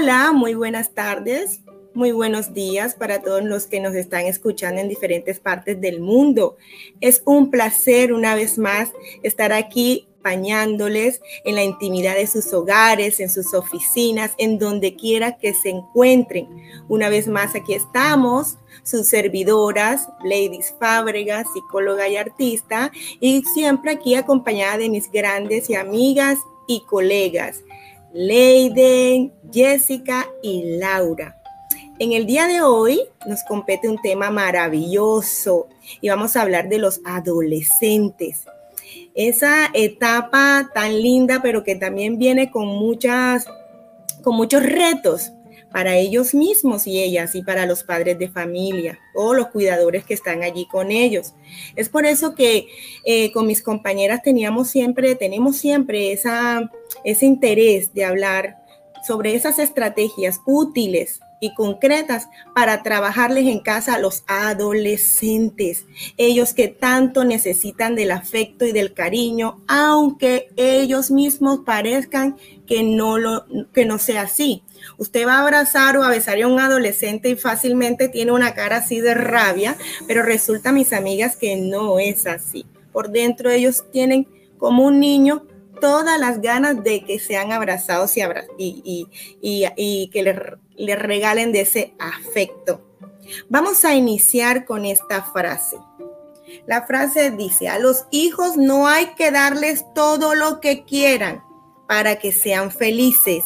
Hola, muy buenas tardes, muy buenos días para todos los que nos están escuchando en diferentes partes del mundo. Es un placer una vez más estar aquí acompañándoles en la intimidad de sus hogares, en sus oficinas, en donde quiera que se encuentren. Una vez más, aquí estamos, sus servidoras, Ladies Fábrega, psicóloga y artista, y siempre aquí acompañada de mis grandes y amigas y colegas, Leiden, Jessica y Laura. En el día de hoy nos compete un tema maravilloso y vamos a hablar de los adolescentes esa etapa tan linda, pero que también viene con muchas, con muchos retos para ellos mismos y ellas y para los padres de familia o los cuidadores que están allí con ellos. Es por eso que eh, con mis compañeras teníamos siempre, tenemos siempre esa, ese interés de hablar sobre esas estrategias útiles y concretas para trabajarles en casa a los adolescentes, ellos que tanto necesitan del afecto y del cariño, aunque ellos mismos parezcan que no lo que no sea así. Usted va a abrazar o a besar a un adolescente y fácilmente tiene una cara así de rabia, pero resulta, mis amigas, que no es así. Por dentro ellos tienen como un niño todas las ganas de que sean abrazados y, y, que les le regalen de ese afecto. Vamos a iniciar con esta frase. La frase dice, a los hijos no hay que darles todo lo que quieran para que sean felices.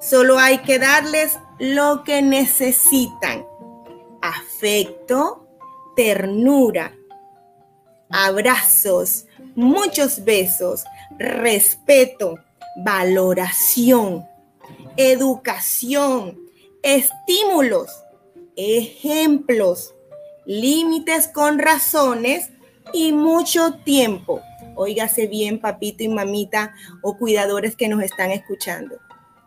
Solo hay que darles lo que necesitan. Afecto, ternura, abrazos, muchos besos, respeto, valoración, educación, estímulos, ejemplos, límites con razones y mucho tiempo. Óigase bien, papito y mamita o cuidadores que nos están escuchando.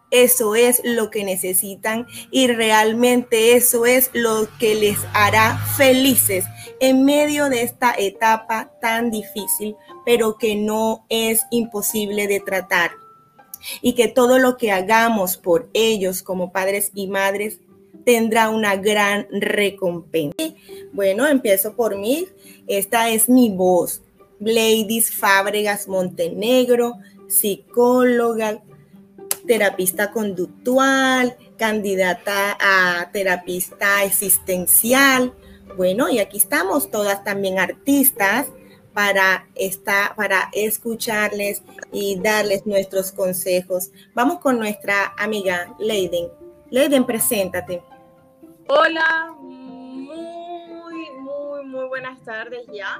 Eso es lo que necesitan y realmente eso es lo que les hará felices en medio de esta etapa tan difícil, pero que no es imposible de tratar y que todo lo que hagamos por ellos como padres y madres tendrá una gran recompensa. Bueno, empiezo por mí. Esta es mi voz. Ladies Fábregas Montenegro, psicóloga, terapista conductual, candidata a terapista existencial. Bueno, y aquí estamos todas también artistas para, esta, para escucharles y darles nuestros consejos. Vamos con nuestra amiga Leiden. Leiden, preséntate. Hola, muy, muy, muy buenas tardes ya.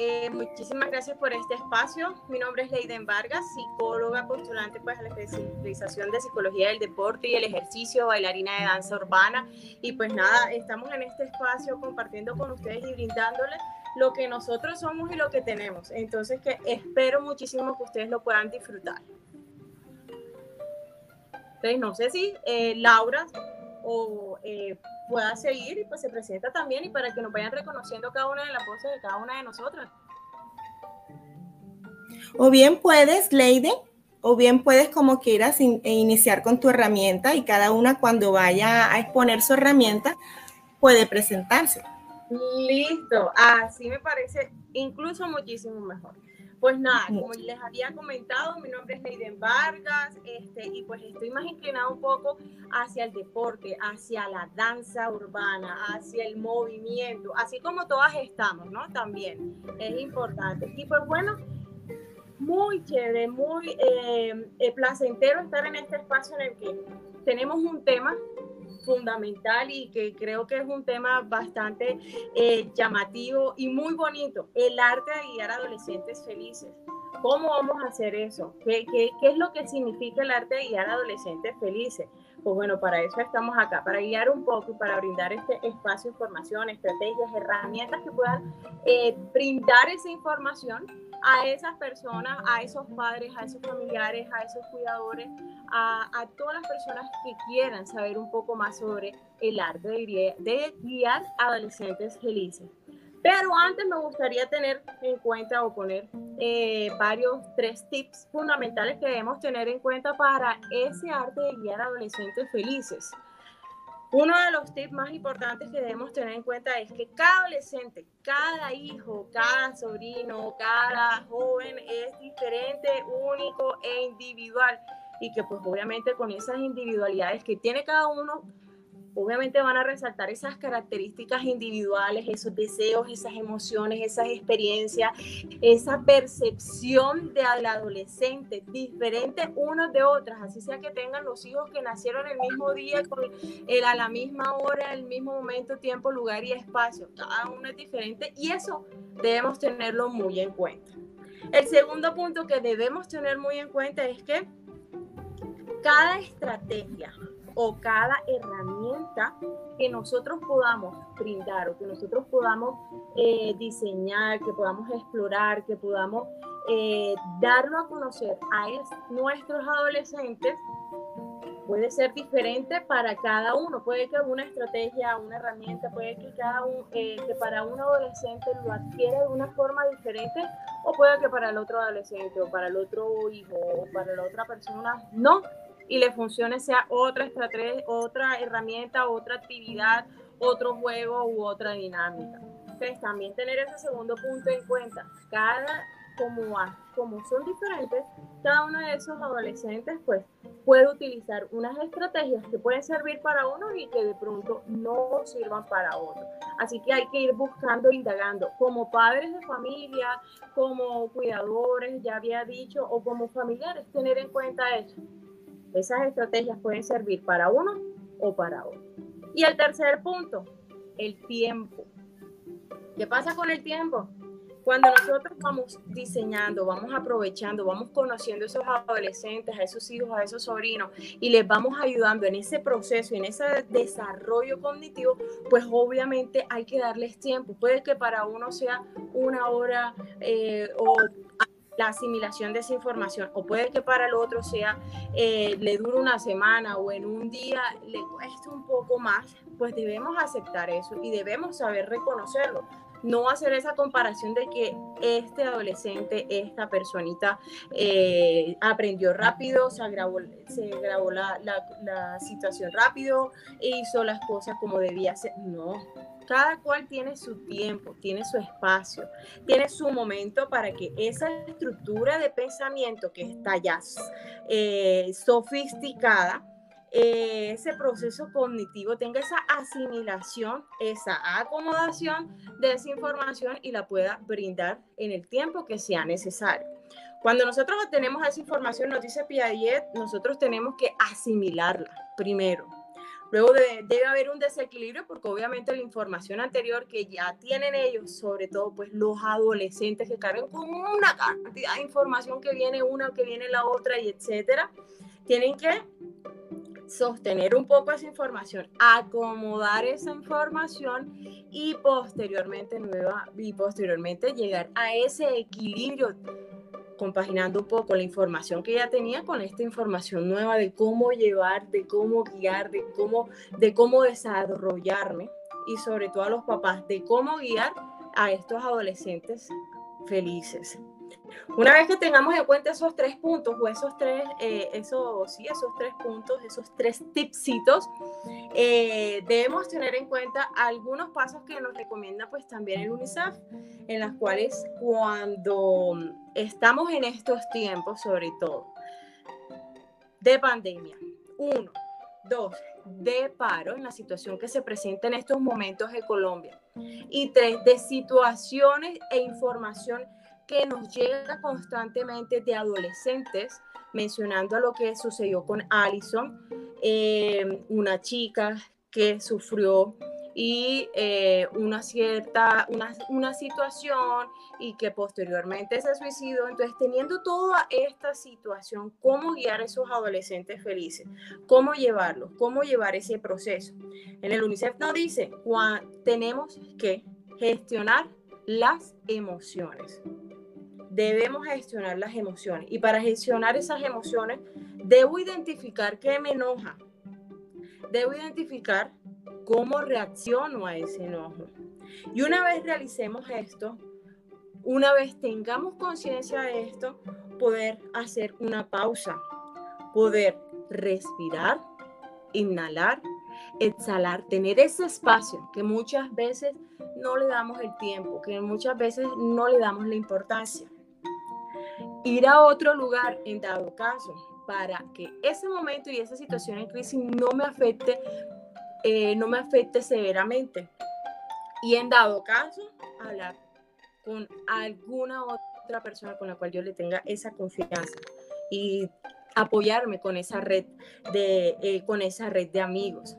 Eh, muchísimas gracias por este espacio. Mi nombre es Leiden Vargas, psicóloga postulante pues, la especialización de psicología del deporte y el ejercicio, bailarina de danza urbana. Y pues nada, estamos en este espacio compartiendo con ustedes y brindándoles lo que nosotros somos y lo que tenemos. Entonces, que espero muchísimo que ustedes lo puedan disfrutar. Entonces, no sé si eh, Laura o eh, pueda seguir y pues se presenta también y para que nos vayan reconociendo cada una de las voces de cada una de nosotras. O bien puedes, Leide, o bien puedes como quieras e iniciar con tu herramienta y cada una cuando vaya a exponer su herramienta puede presentarse. Listo, así me parece incluso muchísimo mejor. Pues nada, como les había comentado, mi nombre es Leiden Vargas este, y pues estoy más inclinado un poco hacia el deporte, hacia la danza urbana, hacia el movimiento, así como todas estamos, ¿no? También es importante. Y pues bueno, muy chévere, muy eh, eh, placentero estar en este espacio en el que tenemos un tema fundamental y que creo que es un tema bastante eh, llamativo y muy bonito, el arte de guiar adolescentes felices. ¿Cómo vamos a hacer eso? ¿Qué, qué, qué es lo que significa el arte de guiar adolescentes felices? Pues bueno, para eso estamos acá, para guiar un poco y para brindar este espacio, información, estrategias, herramientas que puedan eh, brindar esa información a esas personas, a esos padres, a esos familiares, a esos cuidadores, a, a todas las personas que quieran saber un poco más sobre el arte de, guiar adolescentes felices. Pero antes me gustaría tener en cuenta o poner eh, varios, tres tips fundamentales que debemos tener en cuenta para ese arte de guiar adolescentes felices. Uno de los tips más importantes que debemos tener en cuenta es que cada adolescente, cada hijo, cada sobrino, cada joven es diferente, único e individual. Y que pues obviamente con esas individualidades que tiene cada uno, obviamente van a resaltar esas características individuales, esos deseos, esas emociones, esas experiencias, esa percepción del adolescente, diferente unos de otras, así sea que tengan los hijos que nacieron el mismo día, con el, a la misma hora, el mismo momento, tiempo, lugar y espacio. Cada uno es diferente y eso debemos tenerlo muy en cuenta. El segundo punto que debemos tener muy en cuenta es que cada estrategia o cada herramienta que nosotros podamos brindar o que nosotros podamos eh, diseñar, que podamos explorar, que podamos eh, darlo a conocer a nuestros adolescentes, puede ser diferente para cada uno. Puede que una estrategia, una herramienta, puede que, cada eh, que para un adolescente lo adquiera de una forma diferente o puede que para el otro adolescente o para el otro hijo o para la otra persona no y le funcione sea otra estrategia, otra herramienta, otra actividad, otro juego u otra dinámica. Entonces, también tener ese segundo punto en cuenta. Cada, como, como son diferentes, cada uno de esos adolescentes pues puede utilizar unas estrategias que pueden servir para uno y que de pronto no sirvan para otro. Así que hay que ir buscando, indagando, como padres de familia, como cuidadores, ya había dicho, o como familiares, tener en cuenta eso esas estrategias pueden servir para uno o para otro. Y el tercer punto, el tiempo. ¿Qué pasa con el tiempo? Cuando nosotros vamos diseñando, vamos aprovechando, vamos conociendo a esos adolescentes, a esos hijos, a esos sobrinos y les vamos ayudando en ese proceso, en ese desarrollo cognitivo, pues obviamente hay que darles tiempo. Puede que para uno sea una hora eh, o la asimilación de esa información. O puede que para el otro sea, eh, le dure una semana o en un día le cueste un poco más, pues debemos aceptar eso y debemos saber reconocerlo. No hacer esa comparación de que este adolescente, esta personita, eh, aprendió rápido, se grabó, se grabó la, la, la situación rápido, e hizo las cosas como debía ser. No, cada cual tiene su tiempo, tiene su espacio, tiene su momento para que esa estructura de pensamiento que está ya eh, sofisticada, eh, ese proceso cognitivo tenga esa asimilación, esa acomodación de esa información y la pueda brindar en el tiempo que sea necesario. Cuando nosotros tenemos esa información, nos dice Piaget, nosotros tenemos que asimilarla primero Luego debe haber un desequilibrio porque obviamente la información anterior que ya tienen ellos, sobre todo pues los adolescentes que cargan con una cantidad de información que viene una, que viene la otra y etcétera, tienen que sostener un poco esa información, acomodar esa información y posteriormente nueva y posteriormente llegar a ese equilibrio compaginando un poco la información que ya tenía con esta información nueva de cómo llevar, de cómo guiar, de cómo, de cómo desarrollarme y sobre todo a los papás, de cómo guiar a estos adolescentes felices. Una vez que tengamos en cuenta esos tres puntos o esos tres, eh, esos, sí, esos tres puntos, esos tres tipsitos, eh, debemos tener en cuenta algunos pasos que nos recomienda pues también el UNICEF, en las cuales cuando estamos en estos tiempos, sobre todo, de pandemia, uno, dos, de paro en la situación que se presenta en estos momentos en Colombia. Y tres, de situaciones e información que nos llega constantemente de adolescentes, mencionando a lo que sucedió con Allison, eh, una chica que sufrió y eh, una cierta, una, una, situación y que posteriormente se suicidó. Entonces, teniendo toda esta situación, ¿cómo guiar a esos adolescentes felices? ¿Cómo llevarlos? ¿Cómo llevar ese proceso? En el UNICEF nos dice, tenemos que gestionar las emociones debemos gestionar las emociones. Y para gestionar esas emociones, debo identificar qué me enoja. Debo identificar cómo reacciono a ese enojo. Y una vez realicemos esto, una vez tengamos conciencia de esto, poder hacer una pausa, poder respirar, inhalar, exhalar, tener ese espacio que muchas veces no le damos el tiempo, que muchas veces no le damos la importancia. Ir a otro lugar en dado caso para que ese momento y esa situación en crisis no me afecte, eh, no me afecte severamente. Y en dado caso, hablar con alguna otra persona con la cual yo le tenga esa confianza y apoyarme con esa red de, eh, con esa red de amigos.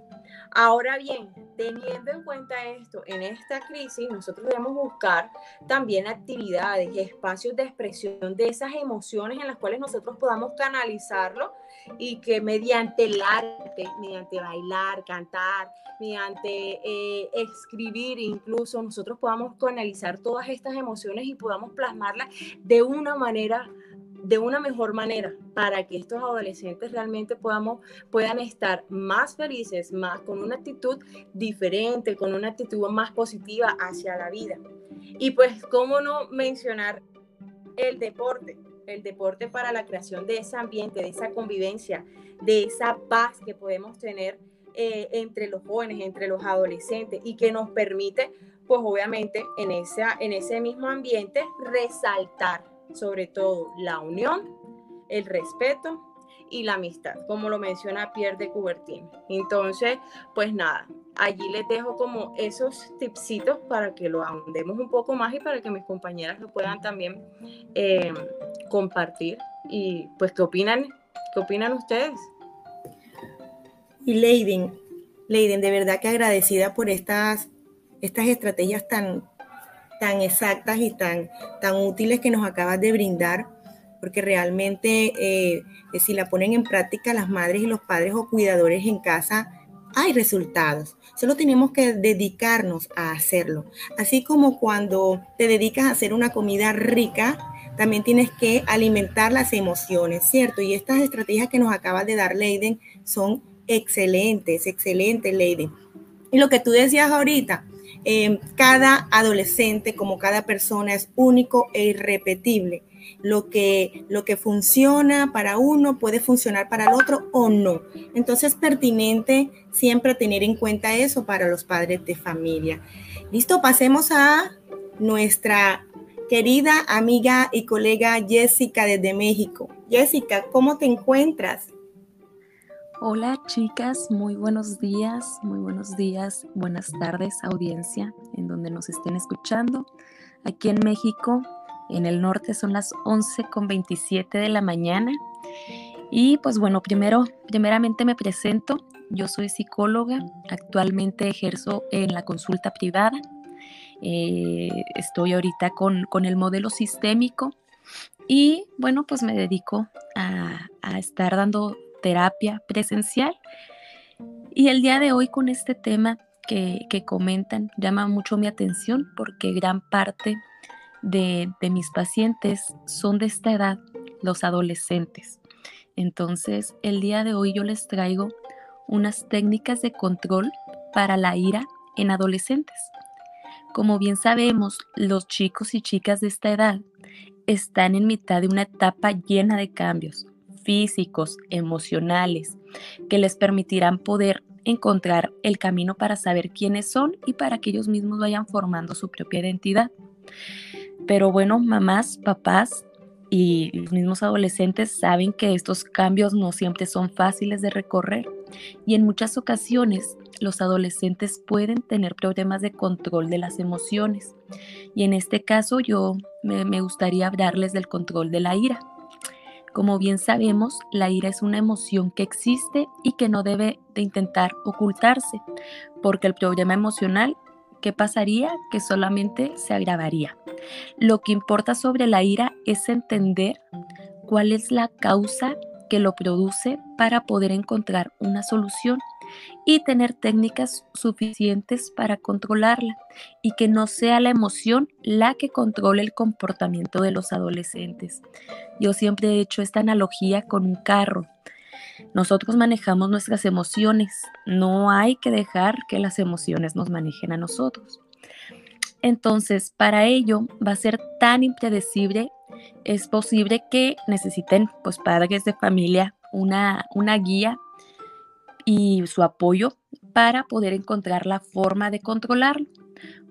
Ahora bien, teniendo en cuenta esto, en esta crisis nosotros debemos buscar también actividades espacios de expresión de esas emociones en las cuales nosotros podamos canalizarlo y que mediante el arte, mediante bailar, cantar, mediante eh, escribir incluso, nosotros podamos canalizar todas estas emociones y podamos plasmarlas de una manera de una mejor manera para que estos adolescentes realmente podamos, puedan estar más felices, más con una actitud diferente, con una actitud más positiva hacia la vida. Y pues, ¿cómo no mencionar el deporte? El deporte para la creación de ese ambiente, de esa convivencia, de esa paz que podemos tener eh, entre los jóvenes, entre los adolescentes y que nos permite, pues obviamente, en, esa, en ese mismo ambiente resaltar sobre todo la unión, el respeto y la amistad, como lo menciona Pierre de Coubertin. Entonces, pues nada, allí les dejo como esos tipsitos para que lo ahondemos un poco más y para que mis compañeras lo puedan también eh, compartir. Y pues, ¿qué opinan? ¿Qué opinan ustedes? Y Leiden, Leiden, de verdad que agradecida por estas, estas estrategias tan, tan exactas y tan, tan útiles que nos acabas de brindar, porque realmente eh, si la ponen en práctica las madres y los padres o cuidadores en casa, hay resultados. Solo tenemos que dedicarnos a hacerlo. Así como cuando te dedicas a hacer una comida rica, también tienes que alimentar las emociones, ¿cierto? Y estas estrategias que nos acabas de dar, Leiden, son excelentes, excelentes, Leiden. Y lo que tú decías ahorita, Em, cada adolescente, como cada persona, es único e irrepetible. Lo que, lo que funciona para uno puede funcionar para el otro o no. Entonces es pertinente siempre tener en cuenta eso para los padres de familia. Listo, pasemos a nuestra querida amiga y colega Jessica desde México. Jessica, ¿cómo te encuentras? Hola chicas, muy buenos días, muy buenos días, buenas tardes audiencia en donde nos estén escuchando. Aquí en México, en el norte son las 11 con 27 de la mañana. Y pues bueno, primero, primeramente me presento. Yo soy psicóloga, actualmente ejerzo en la consulta privada. Eh, estoy ahorita con, con, el modelo sistémico y bueno, pues me dedico a, a estar dando terapia presencial. Y el día de hoy con este tema que, comentan llama mucho mi atención porque gran parte de, mis pacientes son de esta edad, los adolescentes. Entonces, el día de hoy yo les traigo unas técnicas de control para la ira en adolescentes. Como bien sabemos, los chicos y chicas de esta edad están en mitad de una etapa llena de cambios, físicos, emocionales, que les permitirán poder encontrar el camino para saber quiénes son y para que ellos mismos vayan formando su propia identidad. Pero bueno, mamás, papás y los mismos adolescentes saben que estos cambios no siempre son fáciles de recorrer y en muchas ocasiones los adolescentes pueden tener problemas de control de las emociones. Y en este caso yo me, gustaría hablarles del control de la ira. Como bien sabemos, la ira es una emoción que existe y que no debe de intentar ocultarse, porque el problema emocional, ¿qué pasaría? Que solamente se agravaría. Lo que importa sobre la ira es entender cuál es la causa que lo produce para poder encontrar una solución y tener técnicas suficientes para controlarla y que no sea la emoción la que controle el comportamiento de los adolescentes. Yo siempre he hecho esta analogía con un carro. Nosotros manejamos nuestras emociones, no hay que dejar que las emociones nos manejen a nosotros. Entonces, para ello va a ser tan impredecible, es posible que necesiten, pues, padres de familia una, una guía y su apoyo para poder encontrar la forma de controlarlo.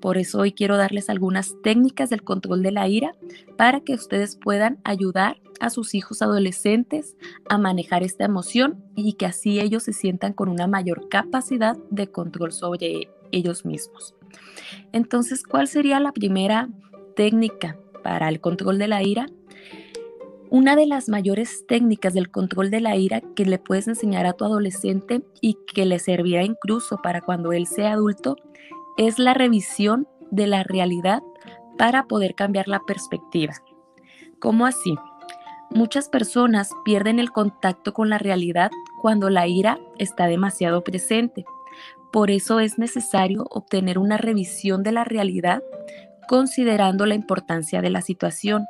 Por eso hoy quiero darles algunas técnicas del control de la ira para que ustedes puedan ayudar a sus hijos adolescentes a manejar esta emoción y que así ellos se sientan con una mayor capacidad de control sobre ellos mismos. Entonces, ¿cuál sería la primera técnica para el control de la ira? Una de las mayores técnicas del control de la ira que le puedes enseñar a tu adolescente y que le servirá incluso para cuando él sea adulto es la revisión de la realidad para poder cambiar la perspectiva. ¿Cómo así? Muchas personas pierden el contacto con la realidad cuando la ira está demasiado presente. Por eso es necesario obtener una revisión de la realidad considerando la importancia de la situación.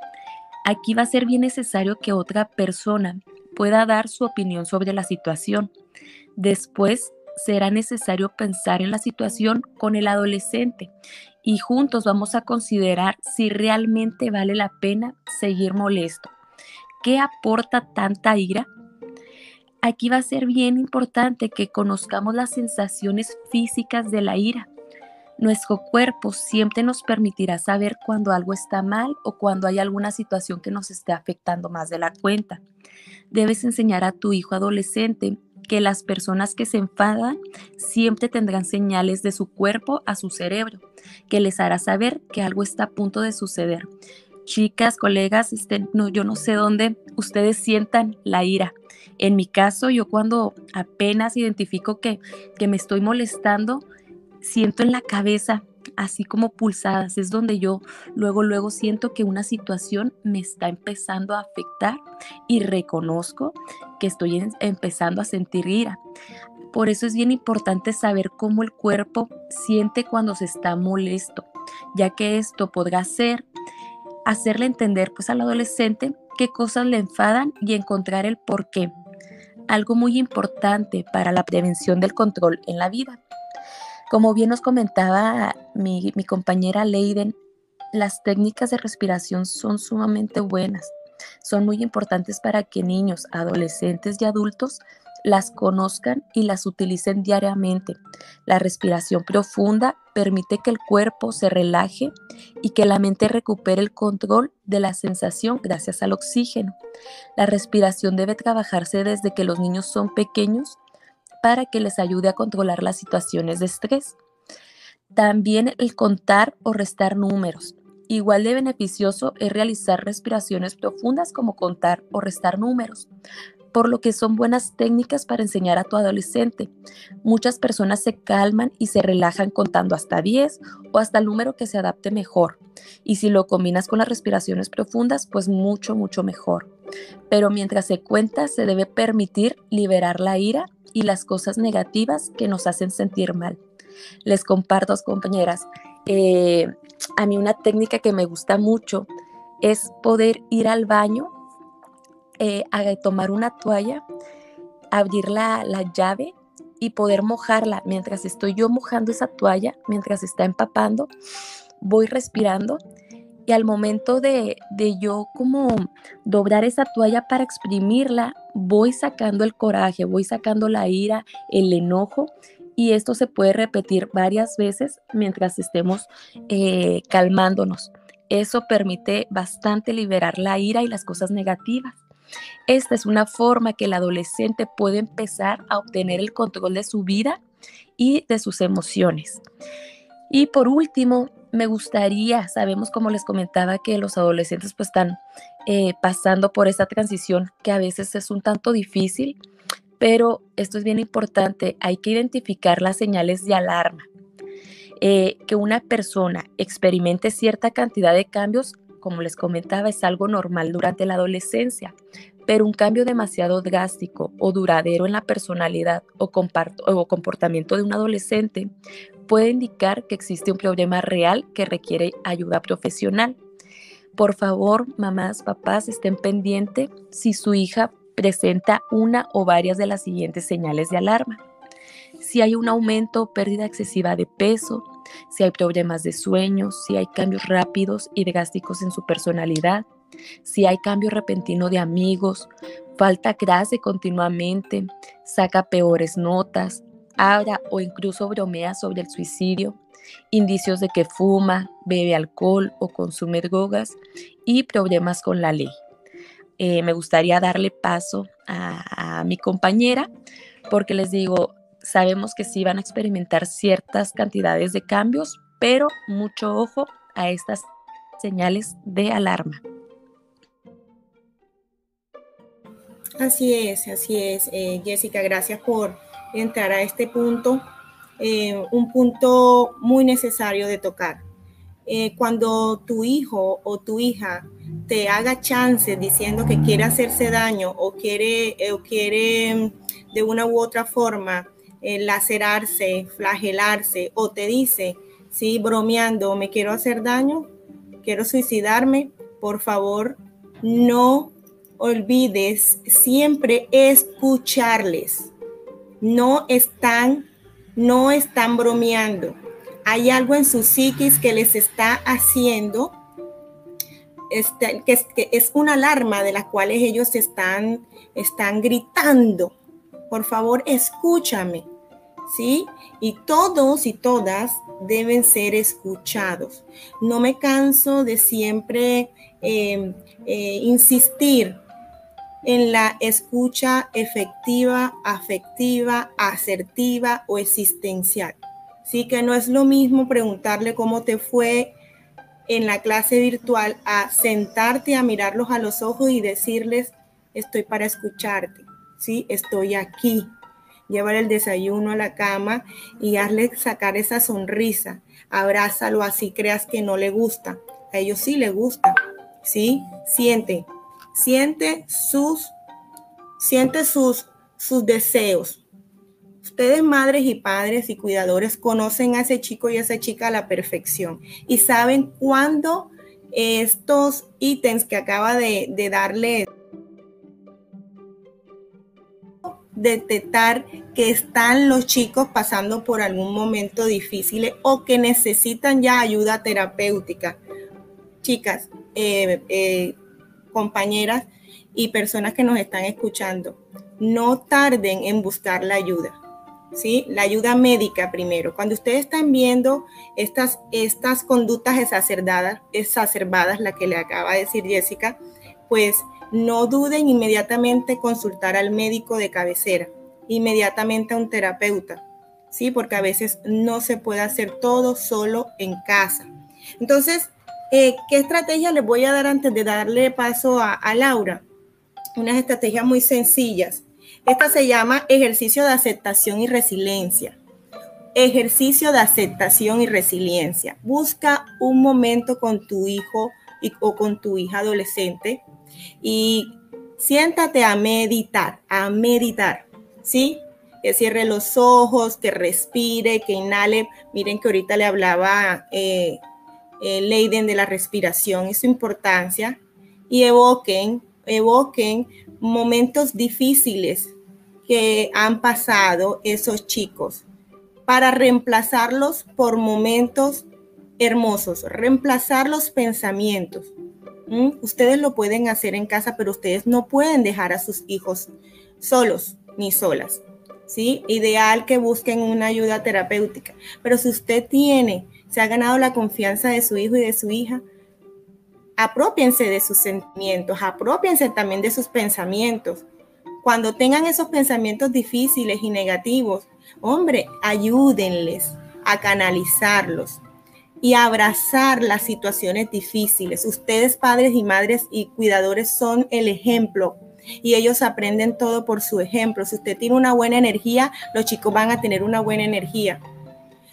Aquí va a ser bien necesario que otra persona pueda dar su opinión sobre la situación. Después será necesario pensar en la situación con el adolescente y juntos vamos a considerar si realmente vale la pena seguir molesto. ¿Qué aporta tanta ira? Aquí va a ser bien importante que conozcamos las sensaciones físicas de la ira. Nuestro cuerpo siempre nos permitirá saber cuando algo está mal o cuando hay alguna situación que nos esté afectando más de la cuenta. Debes enseñar a tu hijo adolescente que las personas que se enfadan siempre tendrán señales de su cuerpo a su cerebro, que les hará saber que algo está a punto de suceder. Chicas, colegas, este, no, yo no sé dónde ustedes sientan la ira. En mi caso, yo cuando apenas identifico que, que me estoy molestando, siento en la cabeza así como pulsadas, es donde yo luego, luego siento que una situación me está empezando a afectar y reconozco que estoy empezando a sentir ira. Por eso es bien importante saber cómo el cuerpo siente cuando se está molesto, ya que esto podrá ser hacerle entender pues al adolescente qué cosas le enfadan y encontrar el por qué. Algo muy importante para la prevención del control en la vida. Como bien nos comentaba mi, compañera Leiden, las técnicas de respiración son sumamente buenas. Son muy importantes para que niños, adolescentes y adultos las conozcan y las utilicen diariamente. La respiración profunda permite que el cuerpo se relaje y que la mente recupere el control de la sensación gracias al oxígeno. La respiración debe trabajarse desde que los niños son pequeños para que les ayude a controlar las situaciones de estrés. También el contar o restar números. Igual de beneficioso es realizar respiraciones profundas como contar o restar números, por lo que son buenas técnicas para enseñar a tu adolescente. Muchas personas se calman y se relajan contando hasta 10 o hasta el número que se adapte mejor. Y si lo combinas con las respiraciones profundas, pues mucho, mucho mejor. Pero mientras se cuenta, se debe permitir liberar la ira y las cosas negativas que nos hacen sentir mal. Les comparto, compañeras, eh, a mí una técnica que me gusta mucho es poder ir al baño, eh, a tomar una toalla, abrir la, la llave y poder mojarla. Mientras estoy yo mojando esa toalla, mientras está empapando, voy respirando y al momento de, yo como doblar esa toalla para exprimirla, voy sacando el coraje, voy sacando la ira, el enojo y esto se puede repetir varias veces mientras estemos eh, calmándonos. Eso permite bastante liberar la ira y las cosas negativas. Esta es una forma que el adolescente puede empezar a obtener el control de su vida y de sus emociones. Y por último, me gustaría, sabemos como les comentaba que los adolescentes pues están eh, pasando por esa transición que a veces es un tanto difícil, pero esto es bien importante, hay que identificar las señales de alarma. Eh, que una persona experimente cierta cantidad de cambios, como les comentaba, es algo normal durante la adolescencia, pero un cambio demasiado drástico o duradero en la personalidad o, comportamiento de un adolescente puede indicar que existe un problema real que requiere ayuda profesional. Por favor, mamás, papás, estén pendientes si su hija presenta una o varias de las siguientes señales de alarma. Si hay un aumento o pérdida excesiva de peso, si hay problemas de sueño, si hay cambios rápidos y drásticos en su personalidad, si hay cambio repentino de amigos, falta clase continuamente, saca peores notas, habla o incluso bromea sobre el suicidio, indicios de que fuma, bebe alcohol o consume drogas y problemas con la ley. Eh, me gustaría darle paso a, a mi compañera porque les digo, sabemos que sí van a experimentar ciertas cantidades de cambios, pero mucho ojo a estas señales de alarma. Así es, así es, eh, Jessica, gracias por entrar a este punto, eh, un punto muy necesario de tocar. Eh, cuando tu hijo o tu hija te haga chances diciendo que quiere hacerse daño o quiere, o quiere mm, de una u otra forma lacerarse, flagelarse o te dice, sí, bromeando, me quiero hacer daño, quiero suicidarme, por favor, no olvides siempre escucharles. No están, no están bromeando. Hay algo en su psiquis que les está haciendo, este, que, es, una alarma de la cual ellos están, están gritando. Por favor, escúchame. ¿Sí? Y todos y todas deben ser escuchados. No me canso de siempre eh, eh, insistir en la escucha efectiva, afectiva, asertiva o existencial. Sí que no es lo mismo preguntarle cómo te fue en la clase virtual a sentarte a mirarlos a los ojos y decirles, estoy para escucharte, ¿sí? Estoy aquí. Llevar el desayuno a la cama y hazle sacar esa sonrisa. Abrázalo así creas que no le gusta. A ellos sí le gusta, ¿sí? Siente, siente sus, siente sus, sus deseos. Ustedes, madres y padres y cuidadores, conocen a ese chico y a esa chica a la perfección y saben cuándo estos ítems que acaba de, de darle detectar que están los chicos pasando por algún momento difícil o que necesitan ya ayuda terapéutica. Chicas, eh, eh, compañeras y personas que nos están escuchando, no tarden en buscar la ayuda. ¿Sí? La ayuda médica primero. Cuando ustedes están viendo estas, estas conductas exacerbadas, exacerbadas, la que le acaba de decir Jessica, pues no duden inmediatamente consultar al médico de cabecera, inmediatamente a un terapeuta, ¿sí? Porque a veces no se puede hacer todo solo en casa. Entonces, eh, ¿Qué estrategia les voy a dar antes de darle paso a, Laura? Unas estrategias muy sencillas. Esta se llama ejercicio de aceptación y resiliencia. Ejercicio de aceptación y resiliencia. Busca un momento con tu hijo o con tu hija adolescente y siéntate a meditar, a meditar, ¿sí? Que cierre los ojos, que respire, que inhale. Miren que ahorita le hablaba eh, eh, Leiden de la respiración y su importancia y evoquen, evoquen momentos difíciles que han pasado esos chicos para reemplazarlos por momentos hermosos, reemplazar los pensamientos. ¿Mm? Ustedes lo pueden hacer en casa, pero ustedes no pueden dejar a sus hijos solos ni solas. ¿sí? Ideal que busquen una ayuda terapéutica. Pero si usted tiene se ha ganado la confianza de su hijo y de su hija, apropiense de sus sentimientos, apropiense también de sus pensamientos. Cuando tengan esos pensamientos difíciles y negativos, hombre, ayúdenles a canalizarlos y a abrazar las situaciones difíciles. Ustedes, padres y madres y cuidadores, son el ejemplo y ellos aprenden todo por su ejemplo. Si usted tiene una buena energía, los chicos van a tener una buena energía.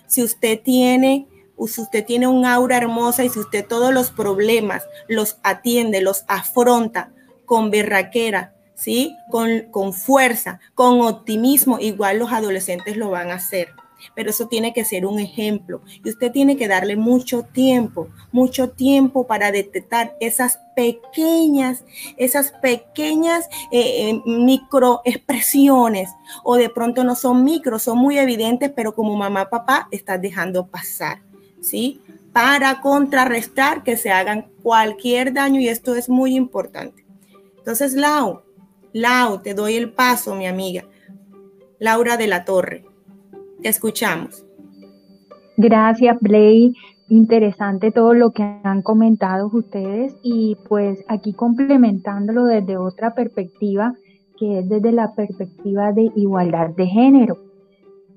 Si usted tiene si usted tiene un aura hermosa y si usted todos los problemas los atiende, los afronta con berraquera, ¿sí? Con, con fuerza, con optimismo, igual los adolescentes lo van a hacer. pero eso tiene que ser un ejemplo y usted tiene que darle mucho tiempo, mucho tiempo para detectar esas pequeñas, esas pequeñas eh, eh, microexpresiones o de pronto no son micro, son muy evidentes, pero como mamá, papá, estás dejando pasar, ¿sí? Para contrarrestar que se hagan cualquier daño y esto es muy importante. Entonces, Lau, Lau, te doy el paso, mi amiga. Laura de la Torre escuchamos. Gracias, Blay. Interesante todo lo que han comentado ustedes y pues aquí complementándolo desde otra perspectiva, que es desde la perspectiva de igualdad de género.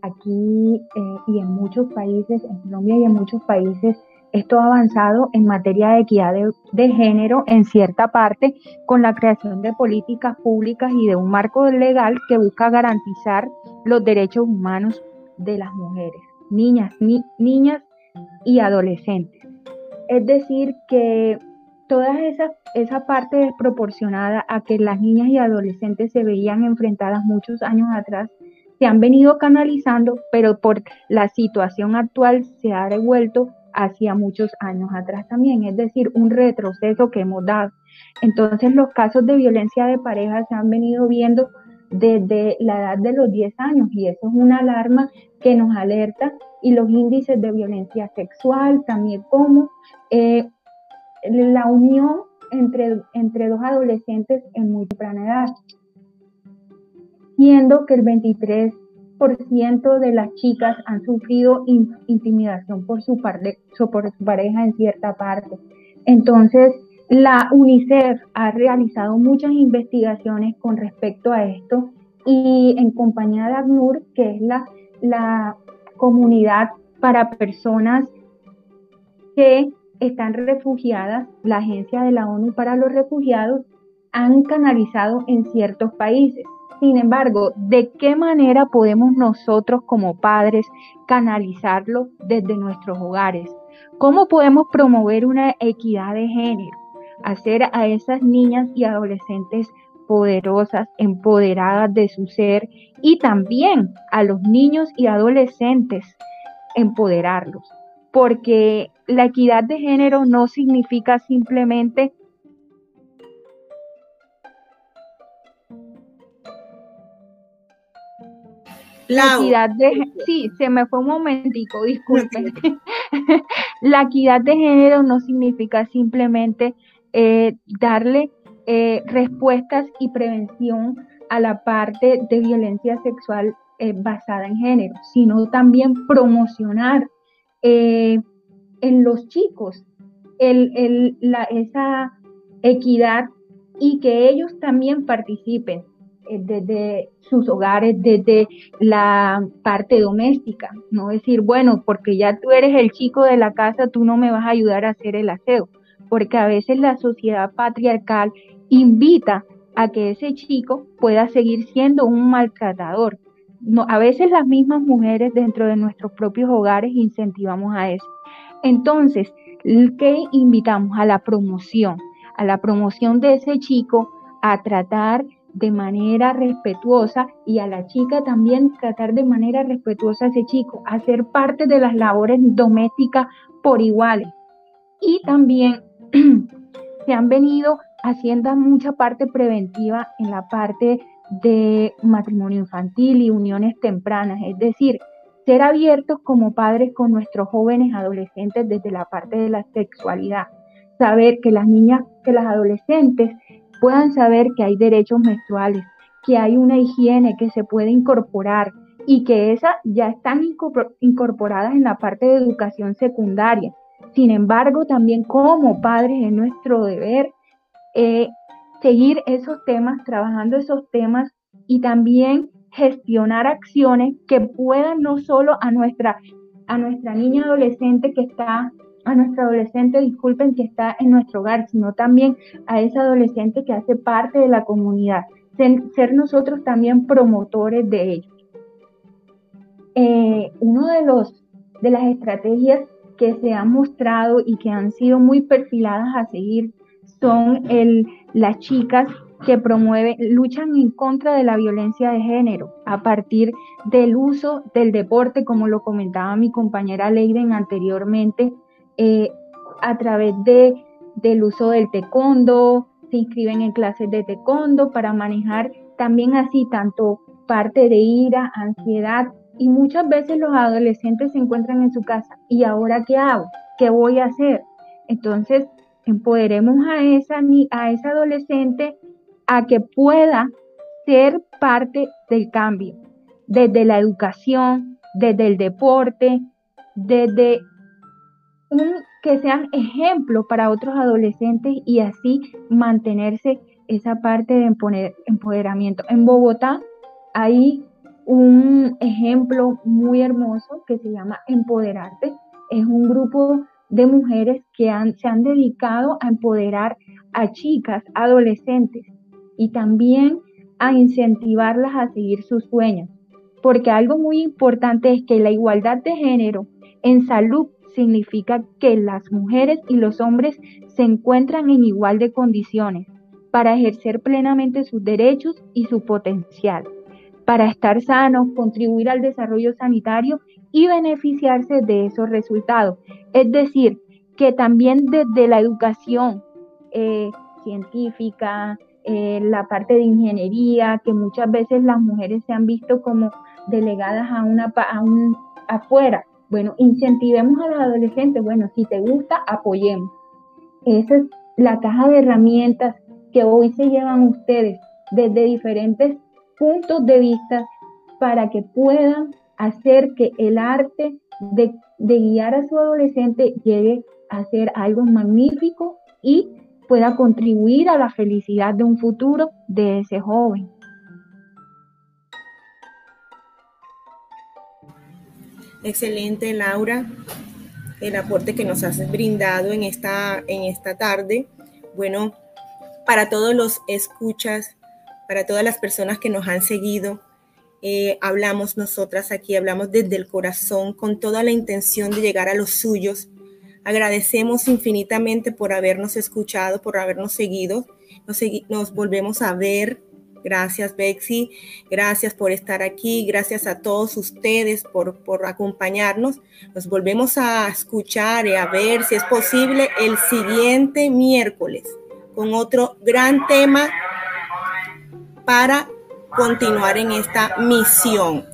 Aquí eh, y en muchos países, en Colombia y en muchos países, esto ha avanzado en materia de equidad de, género en cierta parte con la creación de políticas públicas y de un marco legal que busca garantizar los derechos humanos de las mujeres, niñas, niñas y adolescentes. Es decir, que toda esa, esa parte desproporcionada a que las niñas y adolescentes se veían enfrentadas muchos años atrás, se han venido canalizando, pero por la situación actual se ha devuelto hacia muchos años atrás también, es decir, un retroceso que hemos dado. Entonces los casos de violencia de pareja se han venido viendo desde la edad de los 10 años y eso es una alarma que nos alerta y los índices de violencia sexual, también como eh, la unión entre, entre dos adolescentes en muy temprana edad, siendo que el 23% de las chicas han sufrido intimidación por su, por su pareja en cierta parte. Entonces, la UNICEF ha realizado muchas investigaciones con respecto a esto y en compañía de ACNUR, que es la, la comunidad para personas que están refugiadas, la Agencia de la ONU para los Refugiados, han canalizado en ciertos países. Sin embargo, ¿de qué manera podemos nosotros como padres canalizarlo desde nuestros hogares? ¿Cómo podemos promover una equidad de género? hacer a esas niñas y adolescentes poderosas, empoderadas de su ser y también a los niños y adolescentes empoderarlos, porque la equidad de género no significa simplemente La equidad de sí, se me fue un momentico, disculpen. la equidad de género no significa simplemente eh, darle eh, respuestas y prevención a la parte de violencia sexual eh, basada en género, sino también promocionar en los chicos esa equidad y que ellos también participen desde sus hogares, desde la parte doméstica, no decir, bueno, porque ya tú eres el chico de la casa, tú no me vas a ayudar a hacer el aseo porque a veces la sociedad patriarcal invita a que ese chico pueda seguir siendo un maltratador. A veces las mismas mujeres dentro de nuestros propios hogares incentivamos a eso. Entonces, ¿qué invitamos? A la promoción, a la promoción de ese chico a tratar de manera respetuosa y a la chica también tratar de manera respetuosa a ese chico, a ser parte de las labores domésticas por iguales. Y también se han venido haciendo mucha parte preventiva en la parte de matrimonio infantil y uniones tempranas, es decir, ser abiertos como padres con nuestros jóvenes adolescentes desde la parte de la sexualidad, saber que las niñas, que las adolescentes puedan saber que hay derechos menstruales, que hay una higiene que se puede incorporar y que esas ya están incorporadas en la parte de educación secundaria, sin embargo, también como padres es nuestro deber eh, seguir esos temas, trabajando esos temas y también gestionar acciones que puedan no solo a nuestra, a nuestra niña adolescente que está, a nuestra adolescente, disculpen, que está en nuestro hogar, sino también a esa adolescente que hace parte de la comunidad, ser, nosotros también promotores de ellos. Eh, uno de los de las estrategias que se han mostrado y que han sido muy perfiladas a seguir son el, las chicas que promueven, luchan en contra de la violencia de género a partir del uso del deporte, como lo comentaba mi compañera Leiden anteriormente, eh, a través de, del uso del taekwondo, se inscriben en clases de taekwondo para manejar también así tanto parte de ira, ansiedad y muchas veces los adolescentes se encuentran en su casa y ahora qué hago, qué voy a hacer. Entonces, empoderemos a esa, a esa adolescente a que pueda ser parte del cambio, desde la educación, desde el deporte, desde un, que sean ejemplo para otros adolescentes y así mantenerse esa parte de empoderamiento. En Bogotá hay un ejemplo muy hermoso que se llama Empoderarte. Es un grupo de mujeres que se han dedicado a empoderar a chicas, adolescentes y también a incentivarlas a seguir sus sueños. Porque algo muy importante es que la igualdad de género en salud significa que las mujeres y los hombres se encuentran en igual de condiciones para ejercer plenamente sus derechos y su potencial, para estar sanos, contribuir al desarrollo sanitario y beneficiarse de esos resultados. Es decir, que también desde la educación eh, científica, eh, la parte de ingeniería, que muchas veces las mujeres se han visto como delegadas a una a un, afuera. Bueno, incentivemos a los adolescentes, bueno, si te gusta, apoyemos. Esa es la caja de herramientas que hoy se llevan ustedes desde diferentes puntos de vista para que puedan hacer que el arte de, guiar a su adolescente llegue a ser algo magnífico y pueda contribuir a la felicidad de un futuro de ese joven. Excelente, Laura, el aporte que nos has brindado en esta, en esta tarde. Bueno, para todos los escuchas, para todas las personas que nos han seguido, eh, hablamos nosotras aquí, hablamos desde el corazón, con toda la intención de llegar a los suyos. Agradecemos infinitamente por habernos escuchado, por habernos seguido. Nos, nos volvemos a ver. Gracias, Bexy. Gracias por estar aquí. Gracias a todos ustedes por, por acompañarnos. Nos volvemos a escuchar y a ver si es posible el siguiente miércoles con otro gran tema para continuar en esta misión.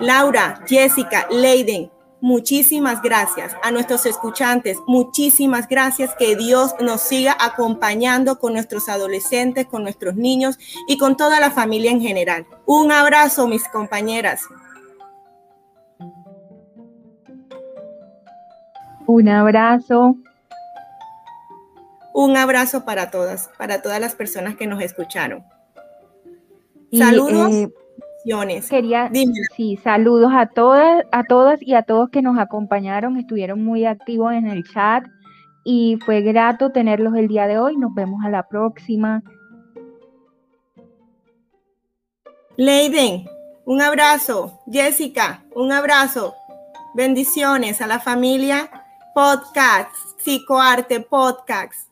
Laura, Jessica, Leiden, muchísimas gracias. A nuestros escuchantes, muchísimas gracias. Que Dios nos siga acompañando con nuestros adolescentes, con nuestros niños y con toda la familia en general. Un abrazo, mis compañeras. Un abrazo. Un abrazo para todas, para todas las personas que nos escucharon. saludos. Eh, quería, sí, saludos a todas, a todas y a todos que nos acompañaron, estuvieron muy activos en el chat y fue grato tenerlos el día de hoy. Nos vemos a la próxima. Leiden, un abrazo. Jessica, un abrazo. Bendiciones a la familia Podcast, Psicoarte Podcast.